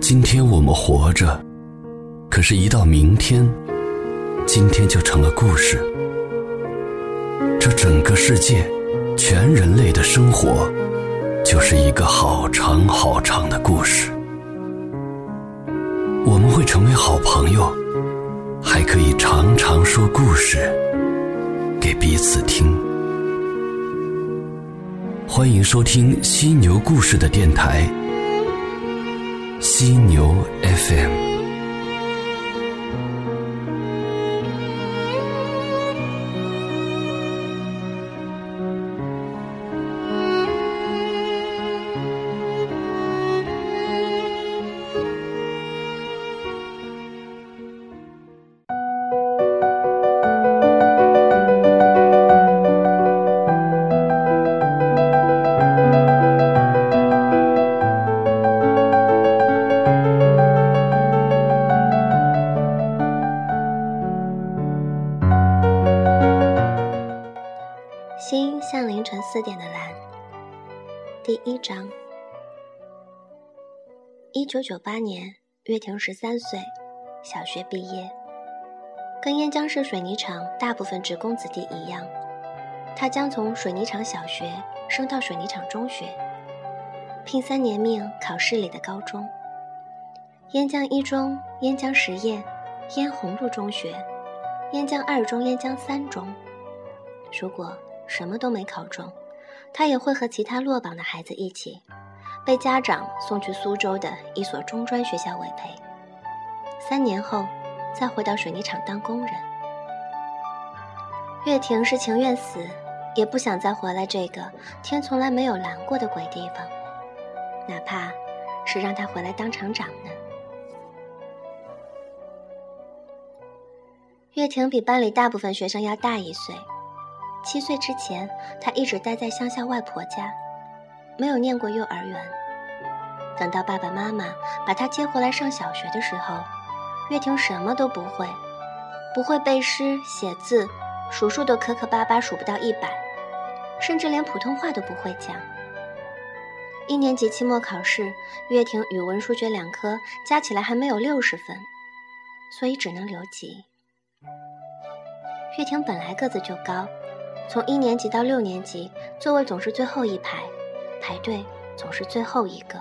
今天我们活着，可是，一到明天，今天就成了故事。这整个世界，全人类的生活，就是一个好长好长的故事。我们会成为好朋友，还可以常常说故事给彼此听。欢迎收听犀牛故事的电台。犀牛 FM。一章。一九九八年，岳婷十三岁，小学毕业。跟燕江市水泥厂大部分职工子弟一样，他将从水泥厂小学升到水泥厂中学，拼三年命考市里的高中。燕江一中、燕江实验、燕红路中学、燕江二中、燕江三中。如果什么都没考中，他也会和其他落榜的孩子一起，被家长送去苏州的一所中专学校委培。三年后，再回到水泥厂当工人。岳婷是情愿死，也不想再回来这个天从来没有蓝过的鬼地方，哪怕是让他回来当厂长呢。岳婷比班里大部分学生要大一岁。七岁之前，他一直待在乡下外婆家，没有念过幼儿园。等到爸爸妈妈把他接回来上小学的时候，岳婷什么都不会，不会背诗写字，数数都磕磕巴巴数不到一百，甚至连普通话都不会讲。一年级期末考试，岳婷语文、数学两科加起来还没有六十分，所以只能留级。岳婷本来个子就高。从一年级到六年级，座位总是最后一排，排队总是最后一个。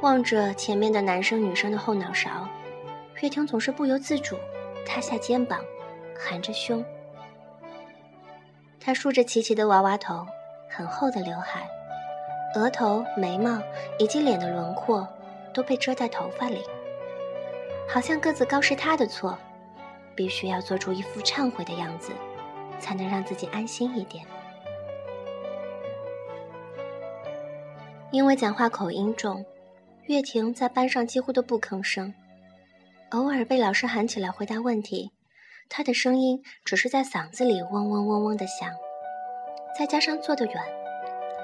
望着前面的男生女生的后脑勺，月婷总是不由自主塌下肩膀，含着胸。她梳着齐齐的娃娃头，很厚的刘海，额头、眉毛以及脸的轮廓都被遮在头发里，好像个子高是她的错，必须要做出一副忏悔的样子。才能让自己安心一点。因为讲话口音重，岳婷在班上几乎都不吭声，偶尔被老师喊起来回答问题，她的声音只是在嗓子里嗡嗡嗡嗡的响。再加上坐得远，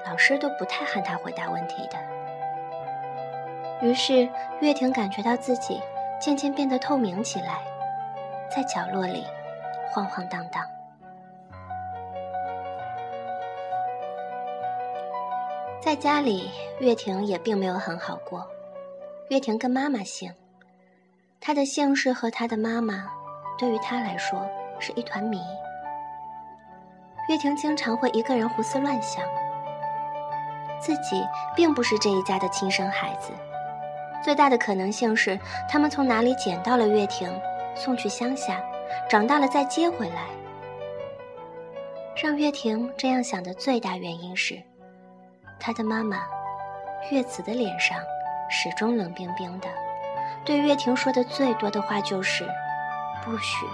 老师都不太喊她回答问题的。于是岳婷感觉到自己渐渐变得透明起来，在角落里晃晃荡荡。在家里，岳婷也并没有很好过。岳婷跟妈妈姓，她的姓氏和她的妈妈，对于她来说是一团谜。岳婷经常会一个人胡思乱想，自己并不是这一家的亲生孩子。最大的可能性是，他们从哪里捡到了岳婷，送去乡下，长大了再接回来。让岳婷这样想的最大原因是。他的妈妈，月子的脸上始终冷冰冰的，对月婷说的最多的话就是“不许，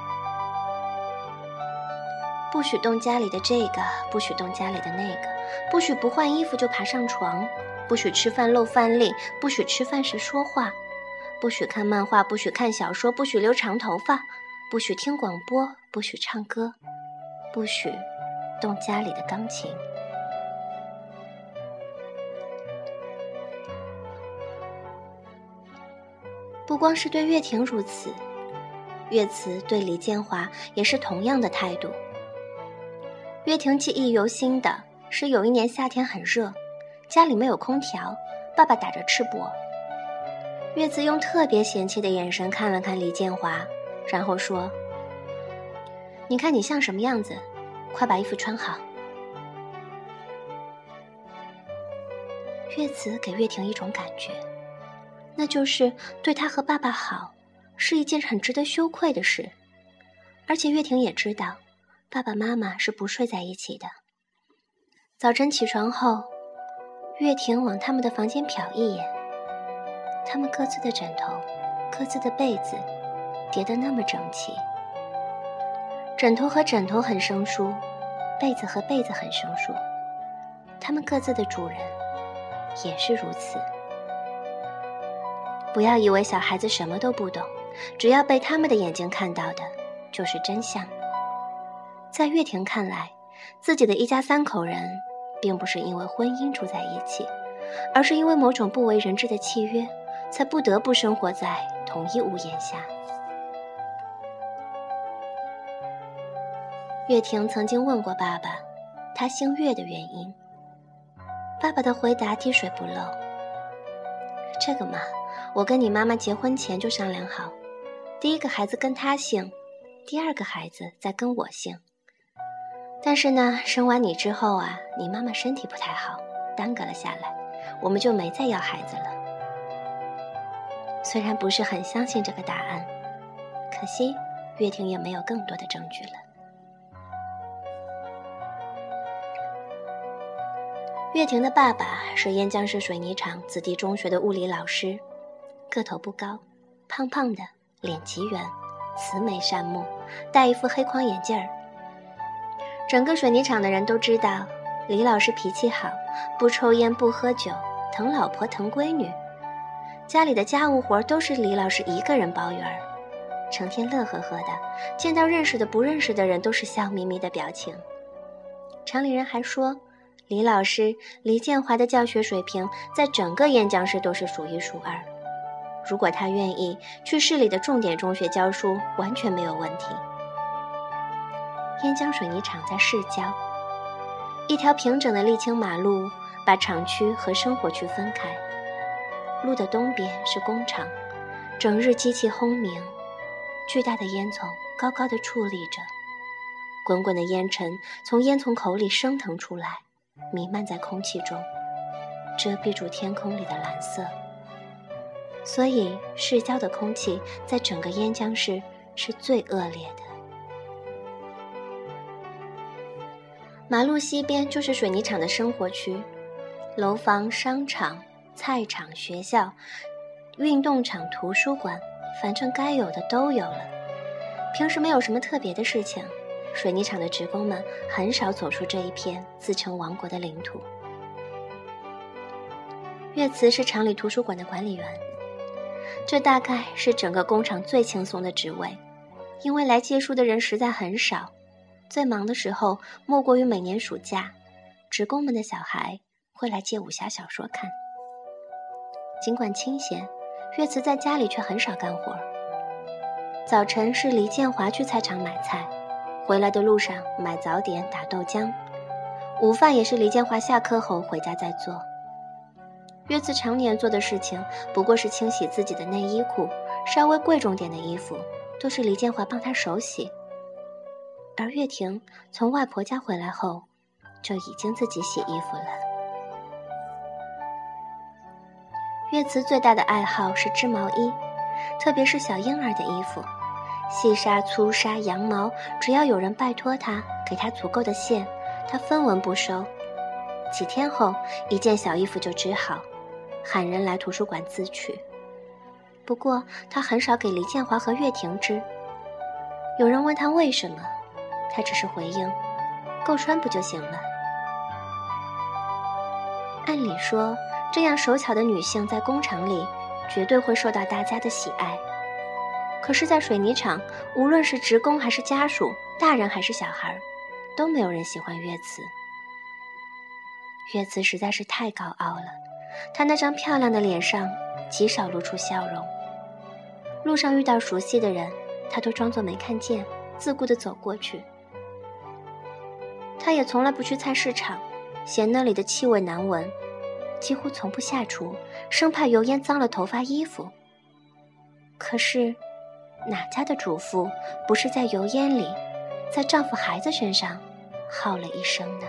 不许动家里的这个，不许动家里的那个，不许不换衣服就爬上床，不许吃饭露饭粒，不许吃饭时说话，不许看漫画，不许看小说，不许留长头发，不许听广播，不许唱歌，不许动家里的钢琴。”不光是对岳婷如此，岳慈对李建华也是同样的态度。岳婷记忆犹新的是，有一年夏天很热，家里没有空调，爸爸打着赤膊。月子用特别嫌弃的眼神看了看李建华，然后说：“你看你像什么样子？快把衣服穿好。”月子给月婷一种感觉，那就是对他和爸爸好是一件很值得羞愧的事，而且月婷也知道，爸爸妈妈是不睡在一起的。早晨起床后，月婷往他们的房间瞟一眼，他们各自的枕头、各自的被子叠得那么整齐，枕头和枕头很生疏，被子和被子很生疏，他们各自的主人。也是如此。不要以为小孩子什么都不懂，只要被他们的眼睛看到的，就是真相。在月婷看来，自己的一家三口人，并不是因为婚姻住在一起，而是因为某种不为人知的契约，才不得不生活在同一屋檐下。月婷曾经问过爸爸，他姓月的原因。爸爸的回答滴水不漏。这个嘛，我跟你妈妈结婚前就商量好，第一个孩子跟他姓，第二个孩子再跟我姓。但是呢，生完你之后啊，你妈妈身体不太好，耽搁了下来，我们就没再要孩子了。虽然不是很相信这个答案，可惜月婷也没有更多的证据了。月婷的爸爸是燕江市水泥厂子弟中学的物理老师，个头不高，胖胖的，脸极圆，慈眉善目，戴一副黑框眼镜儿。整个水泥厂的人都知道，李老师脾气好，不抽烟不喝酒，疼老婆疼闺女，家里的家务活都是李老师一个人包圆儿，成天乐呵呵的，见到认识的不认识的人都是笑眯眯的表情。厂里人还说。李老师李建华的教学水平在整个燕江市都是数一数二。如果他愿意去市里的重点中学教书，完全没有问题。燕江水泥厂在市郊，一条平整的沥青马路把厂区和生活区分开。路的东边是工厂，整日机器轰鸣，巨大的烟囱高高的矗立着，滚滚的烟尘从烟囱口里升腾出来。弥漫在空气中，遮蔽住天空里的蓝色。所以市郊的空气在整个燕江市是最恶劣的。马路西边就是水泥厂的生活区，楼房、商场、菜场、学校、运动场、图书馆，反正该有的都有了。平时没有什么特别的事情。水泥厂的职工们很少走出这一片自称王国的领土。岳慈是厂里图书馆的管理员，这大概是整个工厂最轻松的职位，因为来借书的人实在很少。最忙的时候，莫过于每年暑假，职工们的小孩会来借武侠小说看。尽管清闲，岳慈在家里却很少干活。早晨是黎建华去菜场买菜。回来的路上买早点打豆浆，午饭也是李建华下课后回家再做。月慈常年做的事情不过是清洗自己的内衣裤，稍微贵重点的衣服都是李建华帮他手洗。而月婷从外婆家回来后，就已经自己洗衣服了。月慈最大的爱好是织毛衣，特别是小婴儿的衣服。细纱、粗纱、羊毛，只要有人拜托他，给他足够的线，他分文不收。几天后，一件小衣服就织好，喊人来图书馆自取。不过，他很少给黎建华和岳婷织。有人问他为什么，他只是回应：“够穿不就行了？”按理说，这样手巧的女性在工厂里，绝对会受到大家的喜爱。可是，在水泥厂，无论是职工还是家属，大人还是小孩，都没有人喜欢月慈。月慈实在是太高傲了，她那张漂亮的脸上极少露出笑容。路上遇到熟悉的人，她都装作没看见，自顾地走过去。她也从来不去菜市场，嫌那里的气味难闻，几乎从不下厨，生怕油烟脏了头发、衣服，可是，哪家的主妇不是在油烟里，在丈夫孩子身上耗了一生呢？